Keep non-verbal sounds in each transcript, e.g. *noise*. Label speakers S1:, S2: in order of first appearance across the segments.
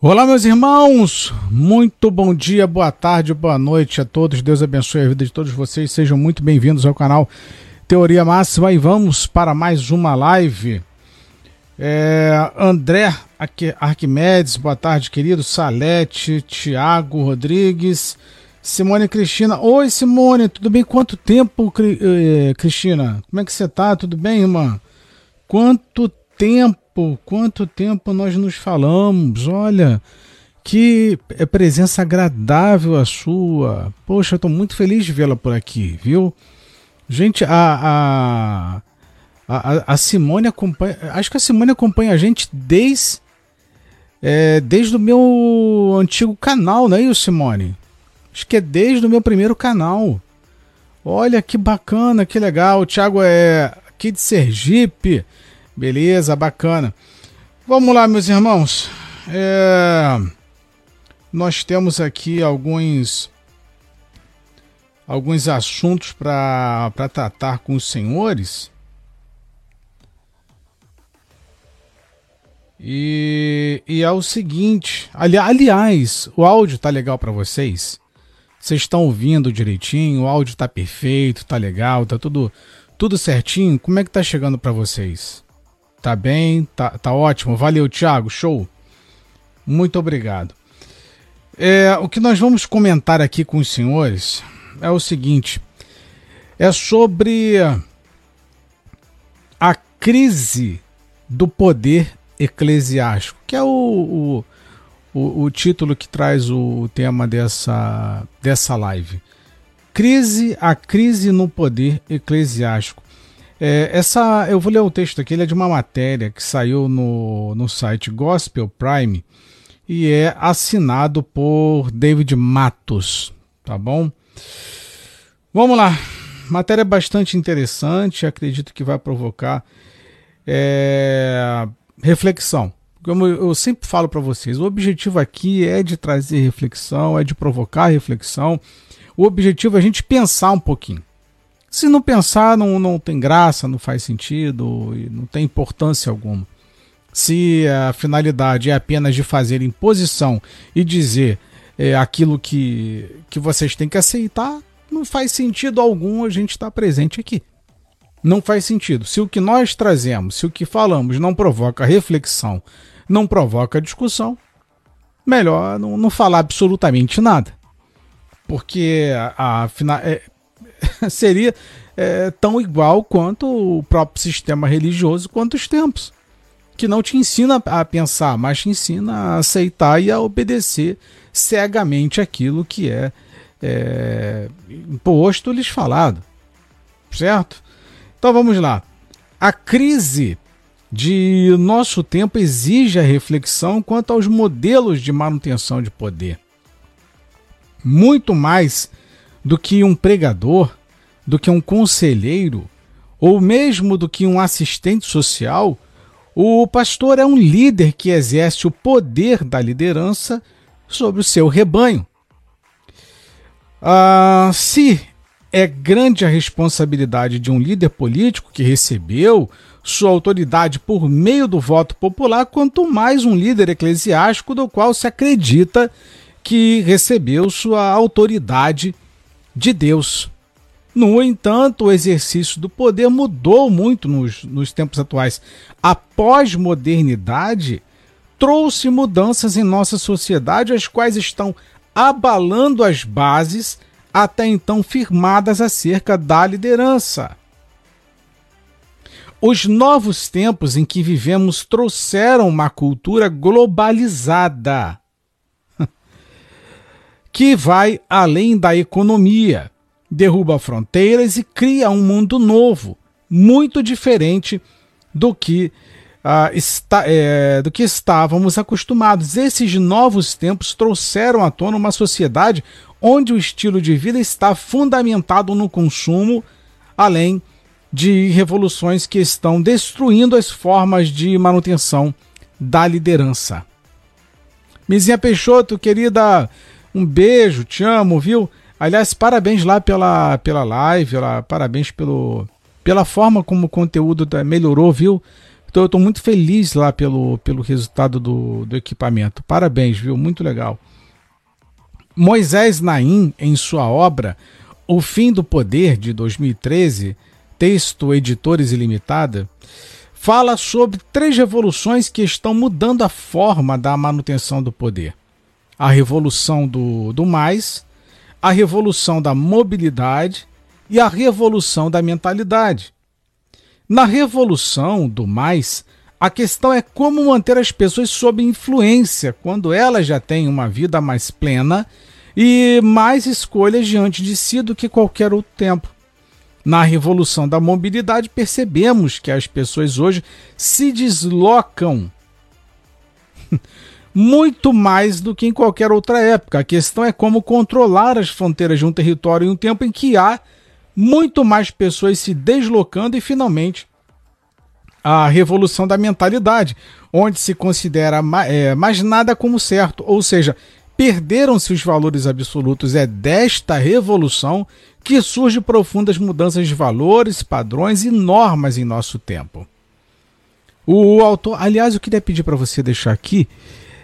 S1: Olá, meus irmãos! Muito bom dia, boa tarde, boa noite a todos. Deus abençoe a vida de todos vocês. Sejam muito bem-vindos ao canal Teoria Máxima e vamos para mais uma live. É, André Arquimedes, boa tarde, querido. Salete, Tiago Rodrigues, Simone Cristina. Oi, Simone, tudo bem? Quanto tempo, eh, Cristina? Como é que você tá? Tudo bem, irmã? Quanto tempo? Quanto tempo nós nos falamos, olha, que é presença agradável a sua. Poxa, estou muito feliz de vê-la por aqui, viu? Gente, a, a, a, a, Simone acompanha. Acho que a Simone acompanha a gente desde, é, desde o meu antigo canal, não é isso, Simone? Acho que é desde o meu primeiro canal. Olha que bacana, que legal. O Thiago é aqui de Sergipe. Beleza, bacana. Vamos lá, meus irmãos. É... Nós temos aqui alguns alguns assuntos para tratar com os senhores. E, e é o seguinte, ali, aliás, o áudio tá legal para vocês? Vocês estão ouvindo direitinho? O áudio tá perfeito, tá legal, tá tudo tudo certinho? Como é que tá chegando para vocês? Tá bem, tá, tá ótimo. Valeu, Thiago. Show. Muito obrigado. É, o que nós vamos comentar aqui com os senhores é o seguinte: é sobre a crise do poder eclesiástico, que é o, o, o, o título que traz o tema dessa, dessa live. Crise, a crise no poder eclesiástico. É, essa, eu vou ler o texto aqui, ele é de uma matéria que saiu no, no site Gospel Prime e é assinado por David Matos, tá bom? Vamos lá, matéria bastante interessante, acredito que vai provocar é, reflexão. Como eu sempre falo para vocês, o objetivo aqui é de trazer reflexão, é de provocar reflexão. O objetivo é a gente pensar um pouquinho. Se não pensar, não, não tem graça, não faz sentido, não tem importância alguma. Se a finalidade é apenas de fazer imposição e dizer é, aquilo que, que vocês têm que aceitar, não faz sentido algum a gente estar presente aqui. Não faz sentido. Se o que nós trazemos, se o que falamos não provoca reflexão, não provoca discussão, melhor não, não falar absolutamente nada. Porque a, a, é, *laughs* seria é, tão igual quanto o próprio sistema religioso, quanto os tempos, que não te ensina a pensar, mas te ensina a aceitar e a obedecer cegamente aquilo que é, é imposto lhes falado, certo? Então vamos lá. A crise de nosso tempo exige a reflexão quanto aos modelos de manutenção de poder. Muito mais do que um pregador, do que um conselheiro, ou mesmo do que um assistente social, o pastor é um líder que exerce o poder da liderança sobre o seu rebanho. Ah, se é grande a responsabilidade de um líder político que recebeu sua autoridade por meio do voto popular, quanto mais um líder eclesiástico do qual se acredita que recebeu sua autoridade de Deus. No entanto, o exercício do poder mudou muito nos, nos tempos atuais. A pós-modernidade trouxe mudanças em nossa sociedade, as quais estão abalando as bases até então firmadas acerca da liderança. Os novos tempos em que vivemos trouxeram uma cultura globalizada *laughs* que vai além da economia, derruba fronteiras e cria um mundo novo, muito diferente do que, uh, está, é, do que estávamos acostumados. Esses novos tempos trouxeram à tona uma sociedade onde o estilo de vida está fundamentado no consumo, além de revoluções que estão destruindo as formas de manutenção da liderança. Mizinha Peixoto, querida um beijo, te amo, viu? Aliás, parabéns lá pela, pela live, lá, parabéns pelo, pela forma como o conteúdo melhorou, viu? Então eu estou muito feliz lá pelo, pelo resultado do, do equipamento. Parabéns, viu? Muito legal. Moisés Naim, em sua obra O Fim do Poder, de 2013, texto Editores Ilimitada, fala sobre três revoluções que estão mudando a forma da manutenção do poder: a revolução do, do mais, a revolução da mobilidade e a revolução da mentalidade. Na revolução do mais, a questão é como manter as pessoas sob influência quando elas já têm uma vida mais plena e mais escolhas diante de si do que qualquer outro tempo. Na revolução da mobilidade, percebemos que as pessoas hoje se deslocam *laughs* muito mais do que em qualquer outra época. A questão é como controlar as fronteiras de um território em um tempo em que há muito mais pessoas se deslocando e finalmente a revolução da mentalidade, onde se considera é, mais nada como certo, ou seja, perderam-se os valores absolutos. É desta revolução que surgem profundas mudanças de valores, padrões e normas em nosso tempo. O autor, aliás, eu queria pedir para você deixar aqui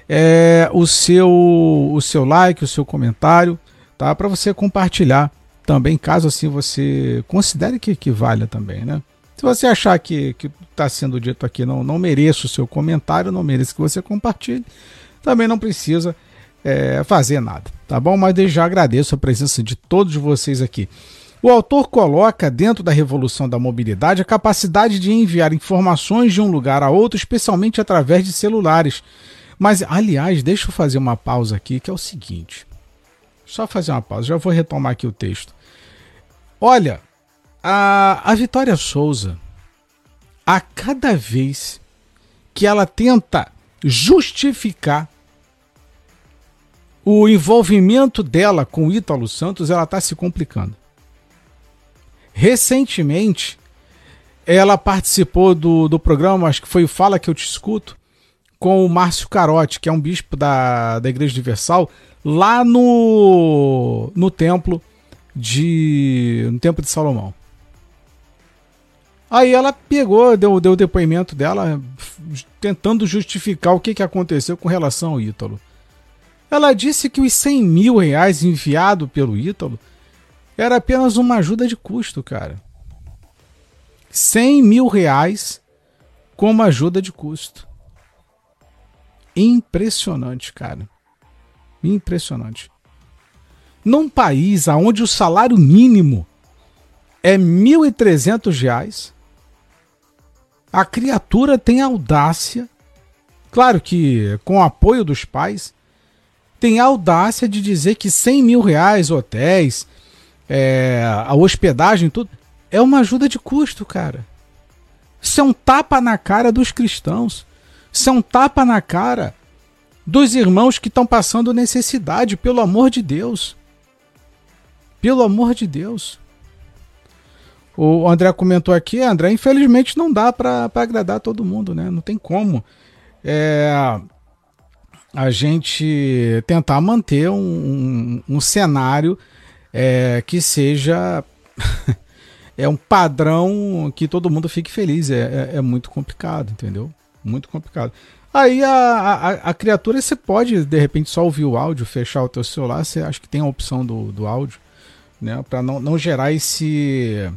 S1: é, o seu o seu like, o seu comentário, tá? Para você compartilhar também, caso assim você considere que, valha também, né? Se você achar que que está sendo dito aqui não não mereça o seu comentário, não mereça que você compartilhe, também não precisa é, fazer nada, tá bom? Mas desde já agradeço a presença de todos vocês aqui. O autor coloca dentro da revolução da mobilidade a capacidade de enviar informações de um lugar a outro, especialmente através de celulares. Mas, aliás, deixa eu fazer uma pausa aqui, que é o seguinte. Só fazer uma pausa, já vou retomar aqui o texto. Olha, a, a Vitória Souza, a cada vez que ela tenta justificar o envolvimento dela com o Ítalo Santos, ela está se complicando. Recentemente, ela participou do, do programa, acho que foi o Fala Que Eu Te Escuto, com o Márcio Carotti, que é um bispo da, da Igreja Universal, lá no, no templo de no templo de Salomão. Aí ela pegou, deu, deu o depoimento dela, tentando justificar o que, que aconteceu com relação ao Ítalo. Ela disse que os 100 mil reais enviado pelo Ítalo era apenas uma ajuda de custo, cara. 100 mil reais como ajuda de custo. Impressionante, cara. Impressionante. Num país onde o salário mínimo é R$ 1.300, a criatura tem audácia, claro que com o apoio dos pais, tem audácia de dizer que 100 mil reais, hotéis, é, a hospedagem, tudo, é uma ajuda de custo, cara. Isso é um tapa na cara dos cristãos. Isso é um tapa na cara dos irmãos que estão passando necessidade, pelo amor de Deus. Pelo amor de Deus. O André comentou aqui, André, infelizmente não dá para agradar todo mundo, né? Não tem como. É, a gente tentar manter um, um, um cenário é, que seja *laughs* é um padrão que todo mundo fique feliz. É, é, é muito complicado, entendeu? Muito complicado. Aí a, a, a, criatura você pode, de repente, só ouvir o áudio, fechar o teu celular, você acha que tem a opção do, do áudio, né? Para não, não gerar esse,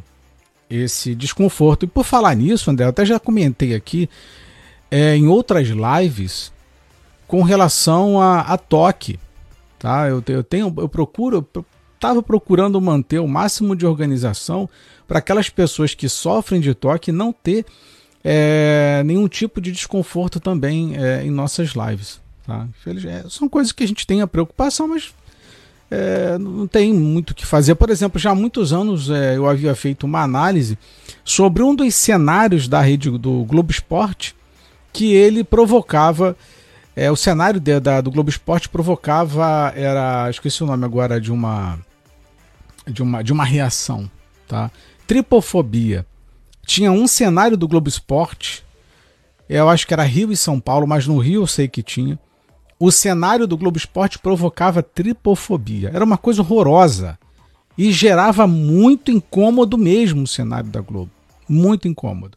S1: esse desconforto. E por falar nisso, André, eu até já comentei aqui é, em outras lives com relação a, a toque. Tá? Eu, eu tenho, eu procuro, estava procurando manter o máximo de organização para aquelas pessoas que sofrem de toque não ter é, nenhum tipo de desconforto também é, em nossas lives. Tá? É, são coisas que a gente tem a preocupação, mas é, não tem muito o que fazer. Por exemplo, já há muitos anos é, eu havia feito uma análise sobre um dos cenários da rede do Globo Esporte que ele provocava é, o cenário de, da, do Globo Esporte provocava, era, esqueci o nome agora de uma, de uma, de uma reação, tá? Tripofobia. Tinha um cenário do Globo Esporte, eu acho que era Rio e São Paulo, mas no Rio eu sei que tinha. O cenário do Globo Esporte provocava tripofobia. Era uma coisa horrorosa e gerava muito incômodo mesmo o cenário da Globo. Muito incômodo.